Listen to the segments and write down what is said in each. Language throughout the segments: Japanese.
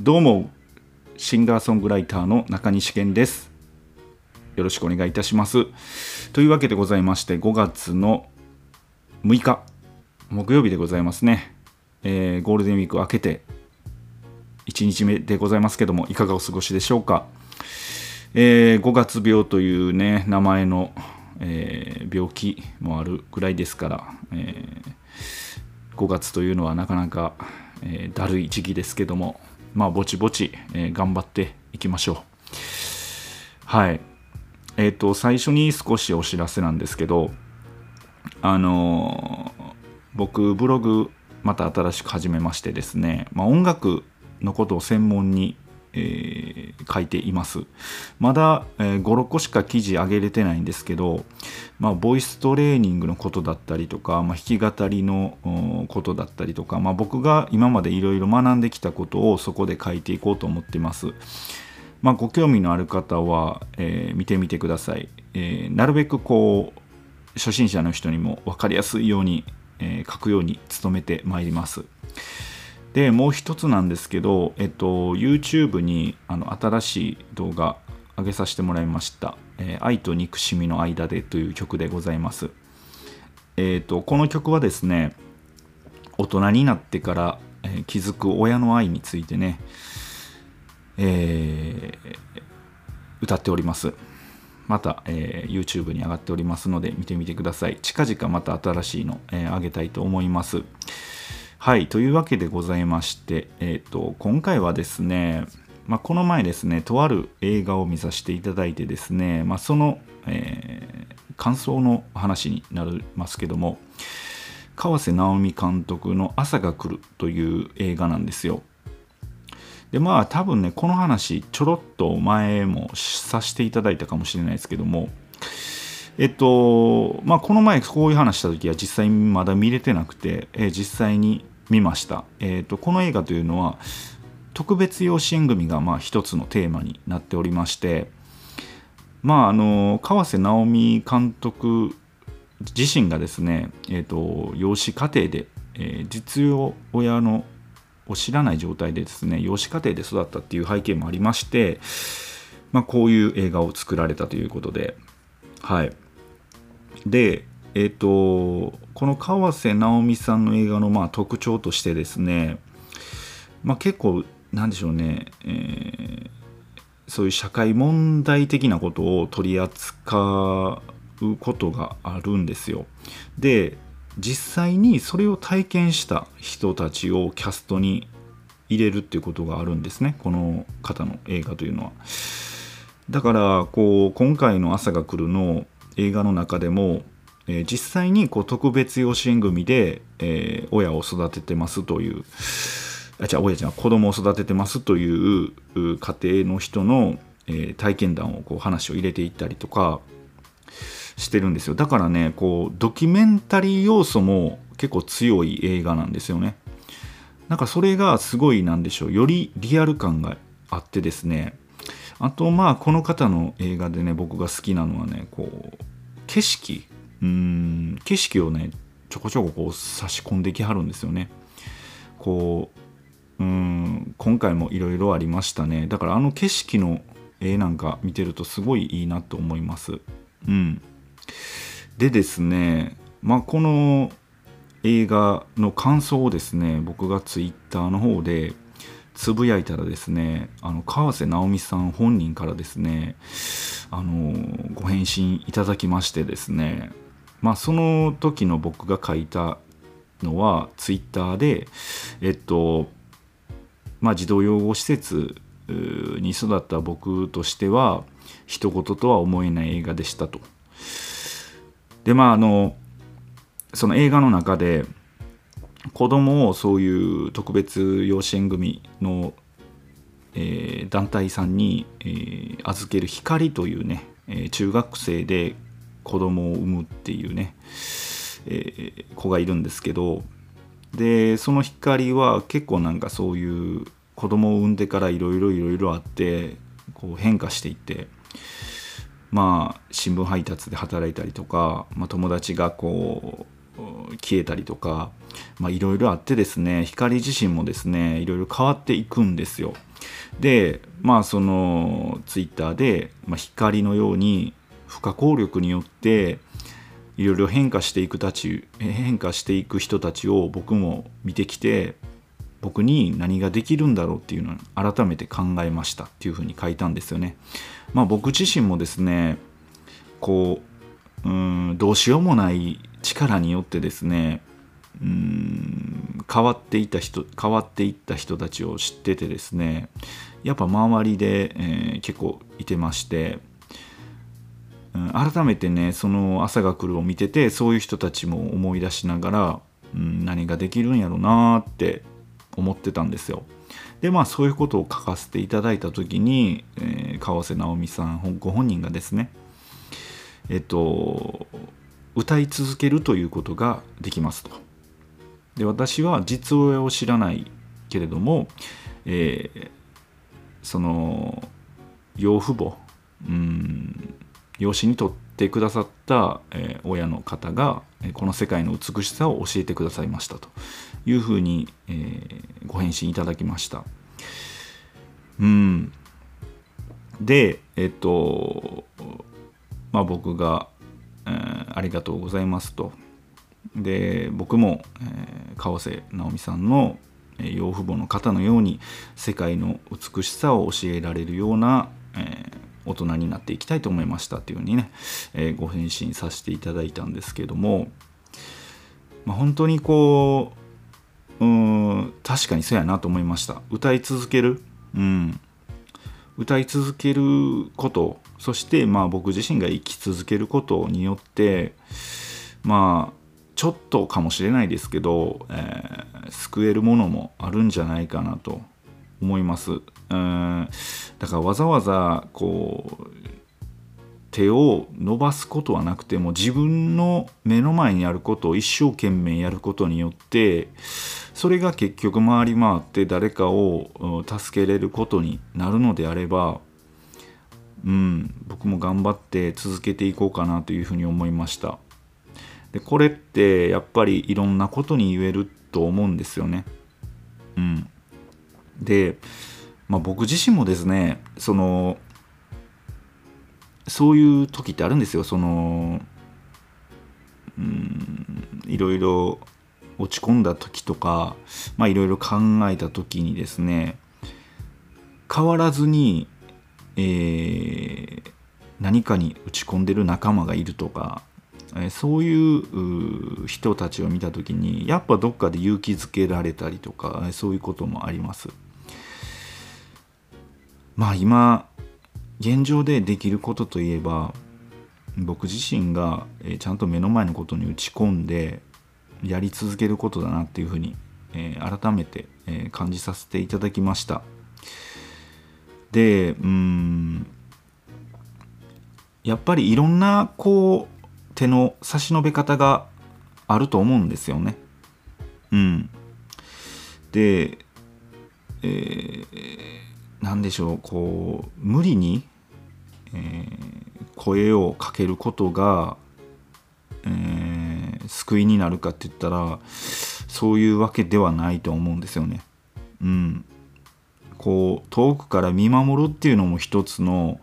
どうもシンガーソングライターの中西健です。よろしくお願いいたします。というわけでございまして5月の6日木曜日でございますね、えー、ゴールデンウィーク明けて1日目でございますけどもいかがお過ごしでしょうか、えー、5月病というね名前の、えー、病気もあるぐらいですから、えー、5月というのはなかなか、えだるい時期ですけどもまあぼちぼち、え頑張っていきましょう。はい。えっ、と最初に少しお知らせなんですけどあの僕ブログまた新しく始めましてですね、まあ、音楽のことを専門に、えー、書いています。まだ、えー、5、6個しか記事上げれてないんですけど、まあ、ボイストレーニングのことだったりとか、まあ、弾き語りのことだったりとか、まあ、僕が今までいろいろ学んできたことをそこで書いていこうと思っています。まあ、ご興味のある方は、えー、見てみてください、えー、なるべくこう初心者の人にも分かりやすいように、えー、書くように努めてまいります。でもう一つなんですけど、えっと、YouTube にあの新しい動画上げさせてもらいました「えー、愛と憎しみの間で」という曲でございます。えっと、この曲はですね大人になってから、えー、気づく親の愛についてね、えー、歌っております。また、えー、YouTube に上がっておりますので見てみてください。近々また新しいの、えー、上げたいと思います。はい、というわけでございまして、えーと、今回はですね、まあ、この前ですね、とある映画を見させていただいてですね、まあ、その、えー、感想の話になりますけども、川瀬直美監督の朝が来るという映画なんですよ。でまあ多分ねこの話ちょろっと前もさせていただいたかもしれないですけどもえっとまあこの前こういう話した時は実際まだ見れてなくて、え、実際に見ました。えーと、この映画というのは特別養子縁組がまあ一つのテーマになっておりましてまああの川瀬直美監督自身がですね、えーと、養子家庭で、えー、実用親のを知らない状態でですね養子家庭で育ったっていう背景もありまして、まあ、こういう映画を作られたということではいでえ、ー、とこの川瀬直美さんの映画のまあ特徴としてですね、まあ、結構なんでしょうね、えー、そういう社会問題的なことを取り扱うことがあるんですよ。で実際にそれを体験した人たちをキャストに入れるっていうことがあるんですねこの方の映画というのは。だからこう今回の「朝が来る」の映画の中でもえー、実際にこう特別養子縁組で、えー、親を育ててますというあじゃあ親ちゃん子供を育ててますという家庭の人の、えー、体験談をこう話を入れていったりとかしてるんですよ。だからねこうドキュメンタリー要素も結構強い映画なんですよね。なんかそれがすごいなんでしょう。よりリアル感があってですね。あとまあこの方の映画でね僕が好きなのはねこう景色。うん景色をねちょこちょここう差し込んできはるんですよね。こううん今回もいろいろありましたねだからあの景色の絵なんか見てるとすごいいいなと思います。うん、でですねまあこの映画の感想をですね僕がツイッターの方でつぶやいたらですねあの川瀬直美さん本人からですねあのご返信いただきましてですねまあ、その時の僕が書いたのはツイッターでえっとまあ児童養護施設に育った僕としては一言とは思えない映画でしたと。でまああのその映画の中で子供をそういう特別養子縁組の、えー、団体さんに、えー、預ける光というね、えー、中学生で子供を産むっていうね、えー、子がいるんですけどでその光は結構なんかそういう子供を産んでからいろいろいろいろあってこう変化していってまあ新聞配達で働いたりとか、まあ、友達がこう消えたりとかいろいろあってですね光自身もですねいろいろ変わっていくんですよ。でまあそのツイッターで、まあ、光のように不可抗力によっていろいろ変化していくたち変化していく人たちを僕も見てきて僕に何ができるんだろうっていうのを改めて考えましたっていうふうに書いたんですよね。まあ、僕自身もですねこううんどうしようもない力によってですねうん変わっていた人変わっていった人たちを知っててですねやっぱ周りで、えー、結構いてまして、うん、改めてねその朝が来るを見ててそういう人たちも思い出しながら、うん、何ができるんやろうなって思ってたんですよ。でまあそういうことを書かせていただいた時に、えー、川瀬直美さんご本人がですねえっと歌い続けるということができますと。で私は実親を知らないけれども、えー、その養父母うん養子にとってくださった、え、親の方がこの世界の美しさを教えてくださいましたというふうに、え、ご返信いただきました。うんでえっとまあ僕が、えー、ありがとうございますとで僕も、えー、川瀬直美さんの養父母の方のように世界の美しさを教えられるような、えー、大人になっていきたいと思いましたっていうふうにね、えー、ご返信させていただいたんですけども、まあ、本当にこううん確かにそうやなと思いました。歌い続ける。うん。歌い続けることそしてまあ僕自身が生き続けることによってまあちょっとかもしれないですけど、えー、救えるものもあるんじゃないかなと思います。うんだからわざわざこう手を伸ばすことはなくても自分の目の前にあることを一生懸命やることによってそれが結局回り回って誰かを助けれることになるのであればうん僕も頑張って続けていこうかなというふうに思いました。でこれってやっぱりいろんなことに言えると思うんですよね。うん、で、まあ、僕自身もですねそのそういう時ってあるんですよそのうんいろいろ落ち込んだ時とかまあいろいろ考えた時にですね変わらずに、えー、何かに打ち込んでる仲間がいるとかそういう人たちを見た時にやっぱどっかで勇気づけられたりとかそういうこともあります。まあ今現状でできることといえば僕自身がちゃんと目の前のことに打ち込んでやり続けることだなっていうふうに改めて感じさせていただきました。でうんやっぱりいろんなこう手の差し伸べ方があると思うんですよね。うん。で、えー、何でしょうこう無理に、えー、声をかけることが、えー、救いになるかって言ったらそういうわけではないと思うんですよね。うん。こう遠くから見守るっていうのも一つの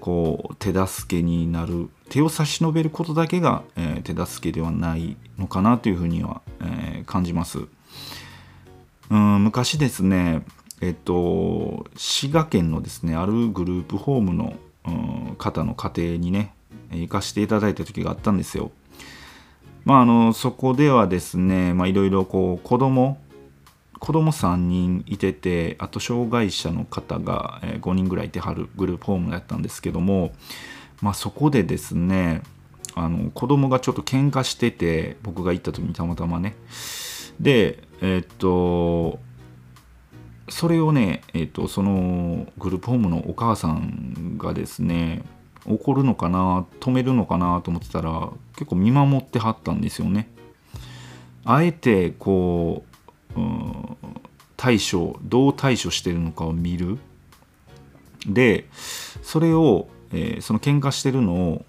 こう手助けになる手を差し伸べることだけが、えー、手助けではないのかなというふうには、えー、感じます。うん昔ですねえっと滋賀県のですねあるグループホームの、うん、方の家庭にね行かせていただいた時があったんですよ。まああのそこではですねいろいろこう子供子供3人いててあと障害者の方が5人ぐらいいてはるグループホームだったんですけどもまあ、そこでですねあの子供がちょっと喧嘩してて僕が行った時にたまたまねでえ、っとそれをね、えー、っとそのグループホームのお母さんがですね怒るのかな止めるのかなと思ってたら結構見守ってはったんですよね。あえてこう、うん、対処どう対処してるのかを見るでそれをえー、その喧嘩してるのを、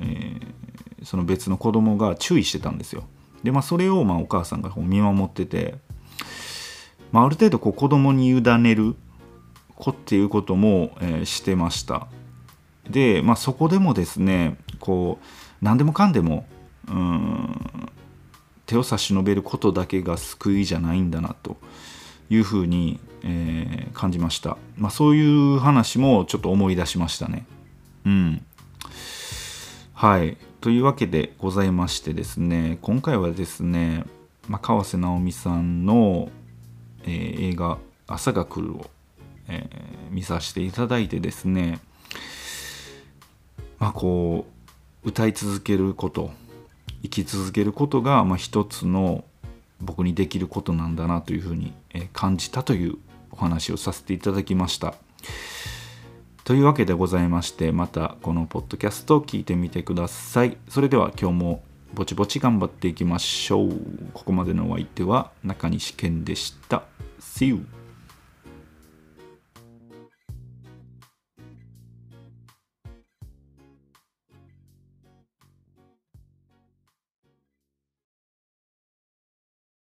えー、その別の子供が注意してたんですよ。でまあそれをまあお母さんが見守ってて、まあ、ある程度こう子供に委ねる子っていうことも、えーしてました。で、まあ、そこでもですねこう何でもかんでもうん手を差し伸べることだけが救いじゃないんだなというふうに、えー感じました、まあ、そういう話もちょっと思い出しましたね。うん。はい。というわけでございましてですね今回はですね、まあ、川瀬直美さんの、えー映画「朝が来る」を、えー見させていただいてですねまあこう歌い続けること生き続けることが、まあ、一つの僕にできることなんだなというふうに、感じたというお話をさせていただきました。というわけでございましてまたこのポッドキャストを聞いてみてください。それでは今日もぼちぼち頑張っていきましょう。ここまでのお相手は中西健でした。See you!